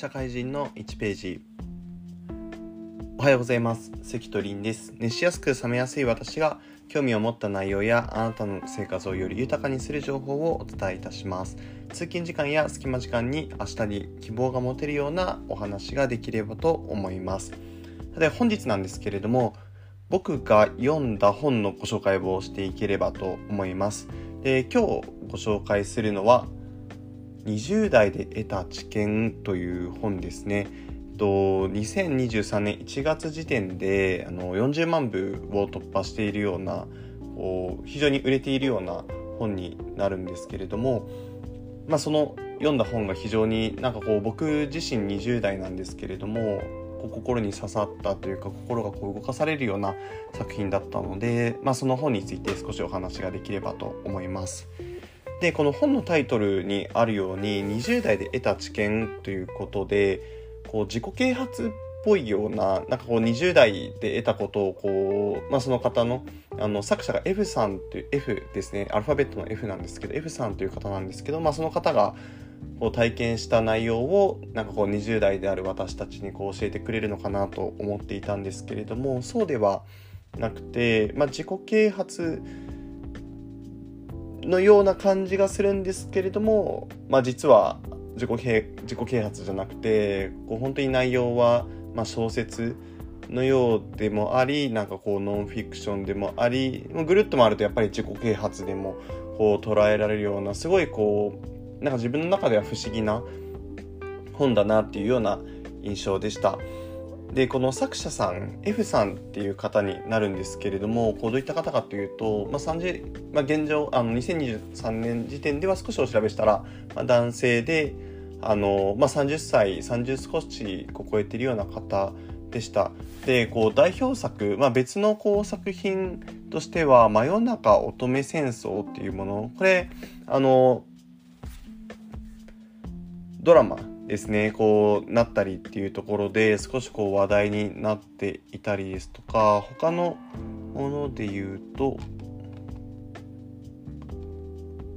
社会人の1ページ。おはようございます。関取凛です。熱しやすく冷めやすい私が興味を持った内容やあなたの生活をより豊かにする情報をお伝えいたします。通勤時間や隙間時間に明日に希望が持てるようなお話ができればと思います。で本日なんですけれども僕が読んだ本のご紹介をしていければと思います。で今日ご紹介するのは20代で得た知見という本ですね。と2023年1月時点であの40万部を突破しているような非常に売れているような本になるんですけれども、まあ、その読んだ本が非常になんかこう僕自身20代なんですけれども心に刺さったというか心がこう動かされるような作品だったので、まあ、その本について少しお話ができればと思います。でこの本のタイトルにあるように20代で得た知見ということでこう自己啓発っぽいようななんかこう20代で得たことをこう、まあ、その方のあの作者が F さんという F ですね。アルファベットの F なんですけど F さんという方なんですけど、まあ、その方がこう体験した内容をなんかこう20代である私たちにこう教えてくれるのかなと思っていたんですけれどもそうではなくて、まあ、自己啓発のような感じがするんですけれども、まあ、実は自己自己啓発じゃなくてこう本当に内容は、ま、小説のようでもありなんかこうノンフィクションでもありぐるっと回るとやっぱり自己啓発でもこう捉えられるようなすごいこうなんか自分の中では不思議な本だなっていうような印象でした。でこの作者さん F さんっていう方になるんですけれどもこうどういった方かというと、まあ30まあ、現状あの2023年時点では少しお調べしたら、まあ、男性であの、まあ、30歳30少しこう超えてるような方でした。でこう代表作、まあ、別のこう作品としては「真夜中乙女戦争」っていうものこれあのドラマですねこうなったりっていうところで少しこう話題になっていたりですとか他のもので言うと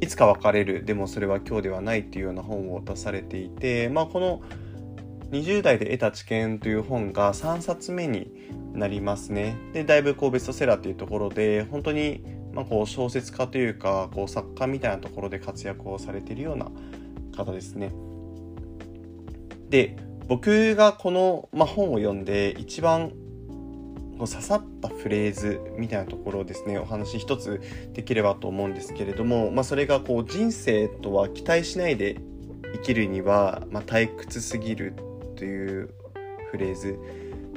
いつか別れるでもそれは今日ではないっていうような本を出されていてまあこの20代で得た知見という本が3冊目になりますね。でだいぶこうベストセラーっていうところで本当にまこう小説家というかこう作家みたいなところで活躍をされているような方ですね。で僕がこの、ま、本を読んで一番刺さったフレーズみたいなところをですねお話一つできればと思うんですけれども、まあ、それがこう人生とは期待しないで生きるには、ま、退屈すぎるというフレーズ。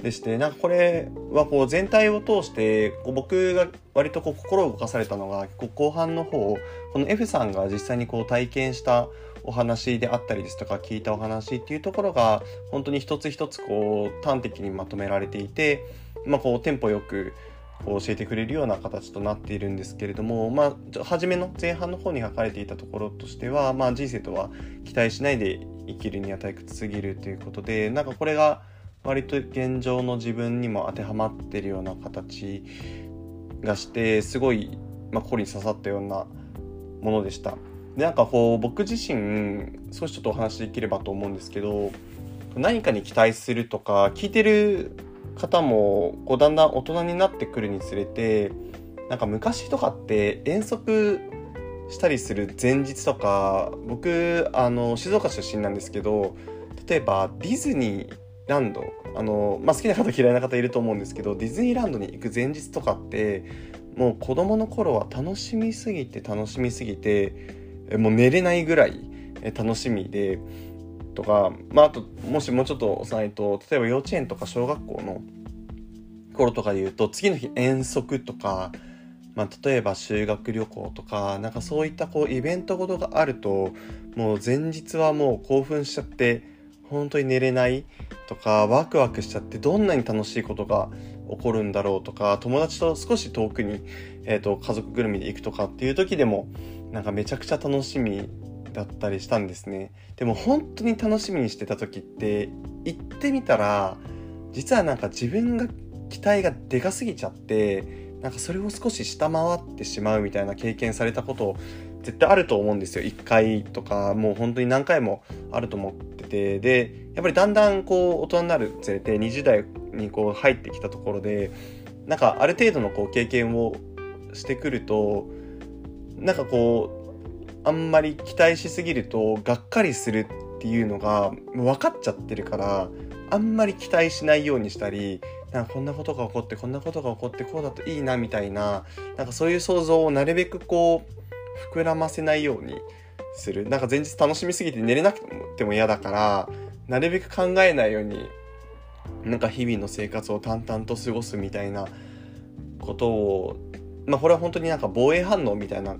でしてなんかこれはこう全体を通して僕が割とこう心を動かされたのが後半の方この F さんが実際にこう体験したお話であったりですとか聞いたお話っていうところが本当に一つ一つこう端的にまとめられていて、まあ、こうテンポよく教えてくれるような形となっているんですけれども、まあ、初めの前半の方に書かれていたところとしては、まあ、人生とは期待しないで生きるには退屈すぎるということでなんかこれが割と現状の自分にも当てはまってるような形がしてすごい、まあ、心に刺さったようなものでした。でなんかこう僕自身少しちょっとお話しできればと思うんですけど何かに期待するとか聞いてる方もこうだんだん大人になってくるにつれてなんか昔とかって遠足したりする前日とか僕あの静岡出身なんですけど例えばディズニーランド。あの、まあ、好きな方嫌いな方いると思うんですけどディズニーランドに行く前日とかってもう子供の頃は楽しみすぎて楽しみすぎてもう寝れないぐらい楽しみでとか、まあ、あともしもうちょっと幼いと例えば幼稚園とか小学校の頃とかで言うと次の日遠足とか、まあ、例えば修学旅行とかなんかそういったこうイベントごとがあるともう前日はもう興奮しちゃって本当に寝れないとかワクワクしちゃってどんなに楽しいことが起こるんだろうとか友達と少し遠くに、えーと家族ぐるみで行くとかっていう時でもなんかめちゃくちゃ楽しみだったりしたんですね。でも本当に楽しみにしてた時って行ってみたら実はなんか自分が期待がでかすぎちゃってなんかそれを少し下回ってしまうみたいな経験されたこと絶対あると思うんですよ。1回とかもう本当に何回もあると思ってて。でやっぱりだんだんこう大人になるにつれて20代にこう入ってきたところでなんかある程度のこう経験をしてくるとなんかこうあんまり期待しすぎるとがっかりするっていうのが分かっちゃってるからあんまり期待しないようにしたりなんかこんなことが起こってこんなことが起こってこうだといいなみたいななんかそういう想像をなるべくこう膨らませないようにする。なんか前日楽しみすぎて寝れなくても嫌だからなるべく考えないようになんか日々の生活を淡々と過ごすみたいなことをまあこれは本当になんか防衛反応みたいな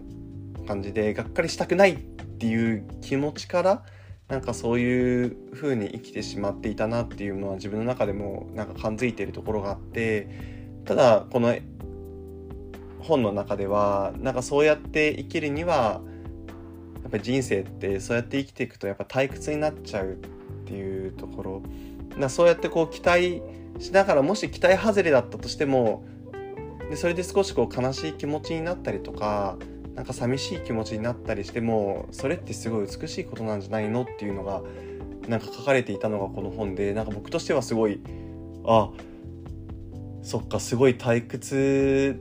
感じでがっかりしたくないっていう気持ちからなんかそういう風に生きてしまっていたなっていうのは自分の中でもなんか感づいてるところがあってただこの本の中ではなんかそうやって生きるにはやっぱり人生ってそうやって生きていくとやっぱ退屈になっちゃうっていうところ。だそうやってこう期待しながらもし期待外れだったとしてもでそれで少しこう悲しい気持ちになったりとかなんか寂しい気持ちになったりしてもそれってすごい美しいことなんじゃないのっていうのがなんか書かれていたのがこの本でなんか僕としてはすごいあそっかすごい退屈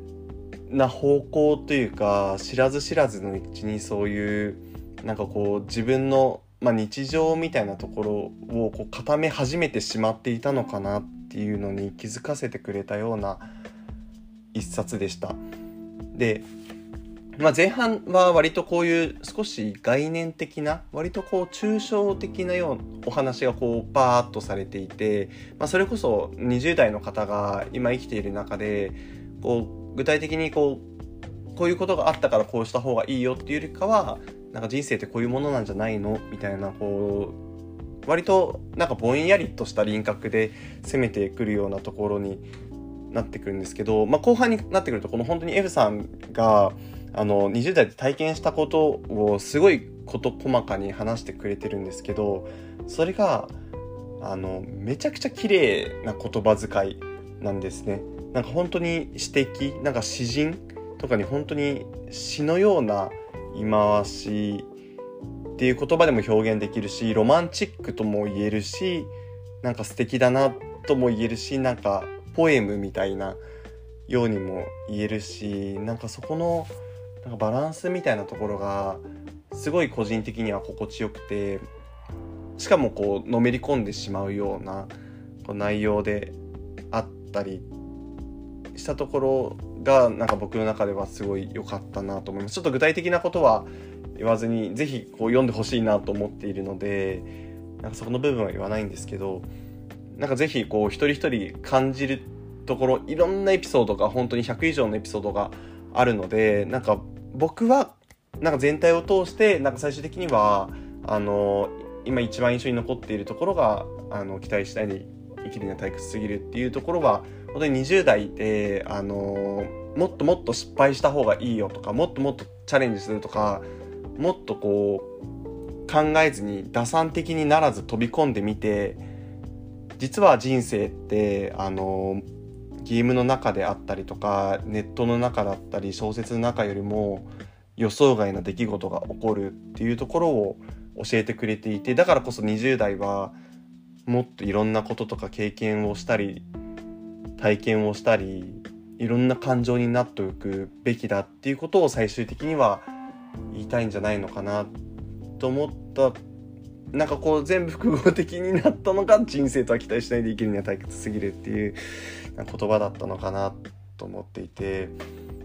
な方向というか知らず知らずのうちにそういうなんかこう自分の、まあ、日常みたいなところをこう固め始めてしまっていたのかなっていうのに気づかせてくれたような一冊でした。でまあ、前半は割とこういう少し概念的な割とこう抽象的なようなお話がこうバーッとされていて、まあ、それこそ20代の方が今生きている中でこう具体的にこうこういうことがあったからこうした方がいいよっていうよりかはなんか人生ってこういうものなんじゃないの？みたいなこう割となんかぼんやりとした輪郭で攻めてくるようなところになってくるんですけど、まあ、後半になってくるとこの本当に F さんがあの20代で体験したことをすごい事細かに話してくれてるんですけどそれがあのめちゃくちゃ綺麗な言葉遣いなんですね。なんか本当に詩的なんか詩人とかに本当に詩のような言い回しっていう言葉でも表現できるしロマンチックとも言えるしなんか素敵だなとも言えるしなんかポエムみたいなようにも言えるしなんかそこのなんかバランスみたいなところがすごい個人的には心地よくてしかもこうのめり込んでしまうようなこう内容であったりしたところがなんか僕の中ではすごい良かったなと思います。ちょっと具体的なことは言わずに是非こう読んでほしいなと思っているのでなんかそこの部分は言わないんですけどなんか是非こう一人一人感じるところいろんなエピソードが本当に100以上のエピソードがあるのでなんか僕はなんか全体を通してなんか最終的にはあの今一番印象に残っているところがあの期待しないで生きるには退屈すぎるっていうところは本当に20代であのもっともっと失敗した方がいいよとかもっともっとチャレンジするとかもっとこう考えずに打算的にならず飛び込んでみて実は人生ってあのゲームの中であったりとかネットの中だったり小説の中よりも予想外な出来事が起こるっていうところを教えてくれていてだからこそ20代はもっといろんなこととか経験をしたり体験をしたりいろんな感情になっておくべきだっていうことを最終的には言いたいんじゃないのかなと思ったなんかこう全部複合的になったのが人生とは期待しないで生きるには退屈すぎるっていう言葉だったのかなと思っていて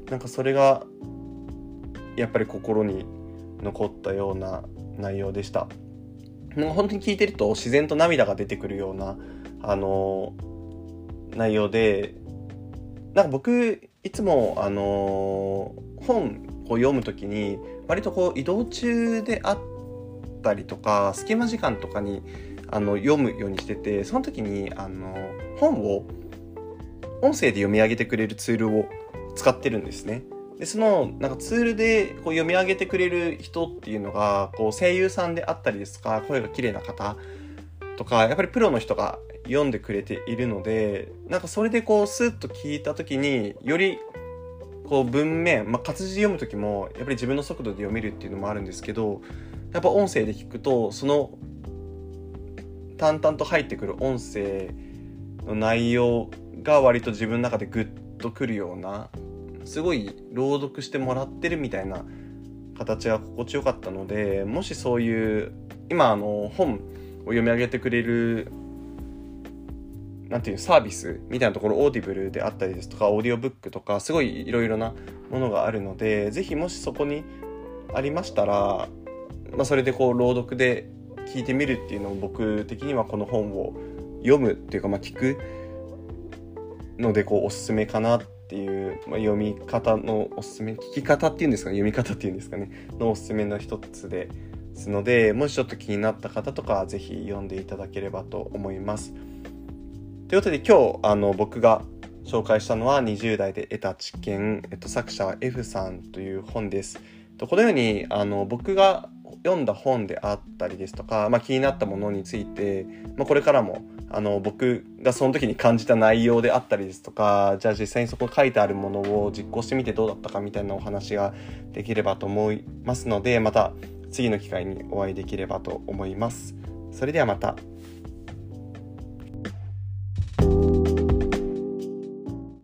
なんかそれがやっぱり心に残ったような内容でした。なんか本当に聞いてると自然と涙が出てくるようなあの内容でなんか僕いつもあの本を読む時に割とこう移動中であってたりとか隙間時間とかにあの読むようにしててその時にあの本を音声で読み上げてくれるツールを使ってるんですね。でそのなんかツールでこう読み上げてくれる人っていうのがこう声優さんであったりですか声が綺麗な方とかやっぱりプロの人が読んでくれているのでなんかそれでこうスッと聞いた時によりこう文面、まあ、活字読む時もやっぱり自分の速度で読めるっていうのもあるんですけどやっぱ音声で聞くとその淡々と入ってくる音声の内容が割と自分の中でグッとくるようなすごい朗読してもらってるみたいな形が心地よかったのでもしそういう今あの本を読み上げてくれるなんていうサービスみたいなところオーディブルであったりですとかオーディオブックとかすごいいろいろなものがあるので是非もしそこにありましたら、まあ、それでこう朗読で聞いてみるっていうのを僕的にはこの本を読むっていうかまあ聞くのでこうおすすめかなっていう、まあ、読み方のおすすめ聞き方っていうんですかね読み方っていうんですかねのおすすめの一つですのでもしちょっと気になった方とかは是非読んでいただければと思います。ということで今日あの僕が紹介したのは20代で得た知見、えっと、作者は F さんという本です。このようにあの僕が読んだ本であったりですとか、まあ、気になったものについて、まあ、これからもあの僕がその時に感じた内容であったりですとかじゃあ実際にそこ書いてあるものを実行してみてどうだったかみたいなお話ができればと思いますのでまた次の機会にお会いできればと思います。それではまた。